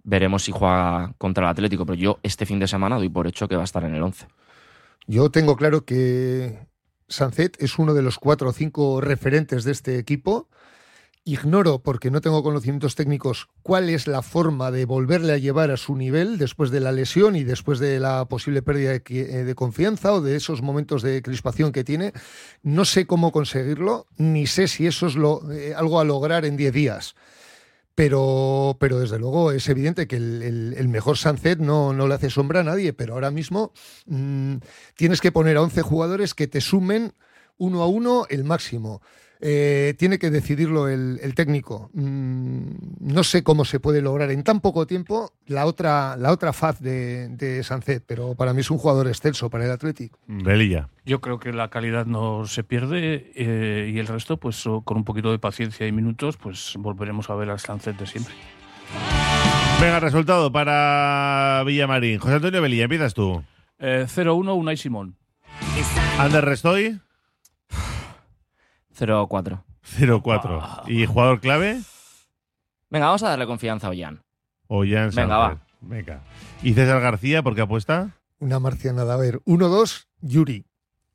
Veremos si juega contra el Atlético, pero yo este fin de semana doy por hecho que va a estar en el 11. Yo tengo claro que Sancet es uno de los cuatro o cinco referentes de este equipo. Ignoro, porque no tengo conocimientos técnicos, cuál es la forma de volverle a llevar a su nivel después de la lesión y después de la posible pérdida de, eh, confianza o de esos momentos de crispación que tiene. No sé cómo conseguirlo, ni sé si eso es lo, eh, algo a lograr en 10 días. Pero, pero desde luego es evidente que el, mejor Sunset no, no le hace sombra a nadie, pero ahora mismo mm, tienes que poner a 11 jugadores que te sumen uno a uno el máximo. Eh, tiene que decidirlo el, el técnico. Mm, no sé cómo se puede lograr en tan poco tiempo la otra, la otra faz de, de Sancet, pero para mí es un jugador excelso para el Athletic. Velilla. Yo creo que la calidad no se pierde eh, y el resto, pues con un poquito de paciencia y minutos, pues volveremos a ver al Sancet de siempre. Venga, resultado para Villamarín. José Antonio Velilla, empiezas tú. Eh, 0-1, Unai Simón. Ander Restoy, 0-4. 0-4. ¿Y jugador clave? Venga, vamos a darle confianza a Ollán. O Jan Venga, Sánchez. Venga. ¿Y César García, por qué apuesta? Una marcianada. A ver, 1-2, Yuri.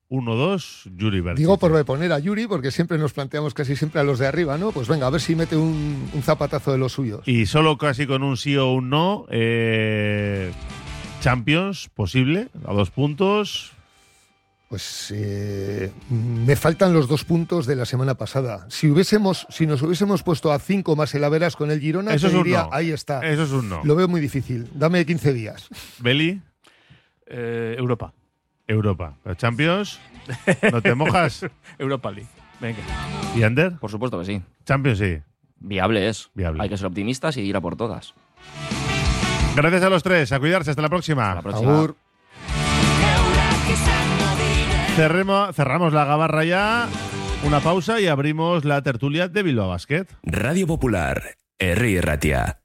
1-2, Yuri Berchiche. Digo por poner a Yuri, porque siempre nos planteamos casi siempre a los de arriba, ¿no? Pues venga, a ver si mete un, un zapatazo de los suyos. Y solo casi con un sí o un no. eh, Champions, posible, a dos puntos. Pues eh, me faltan los dos puntos de la semana pasada. Si hubiésemos, si nos hubiésemos puesto a cinco más el Averas con el Girona, Eso te es un diría, no. ahí está. Eso es un no. Lo veo muy difícil. Dame 15 días. Beli, Eh, Europa. Europa. ¿La Champions, ¿no te mojas? Europa League. Venga. ¿Y Ander? Por supuesto que sí. Champions, sí. Viable es. Viable. Hay que ser optimistas y ir a por todas. Gracias a los tres. A cuidarse. Hasta la próxima. la próxima. Agur. Cerremo- cerramos la gabarra ya. Una pausa y abrimos la tertulia de Bilbao Basket. Radio Popular, Herri Ratia.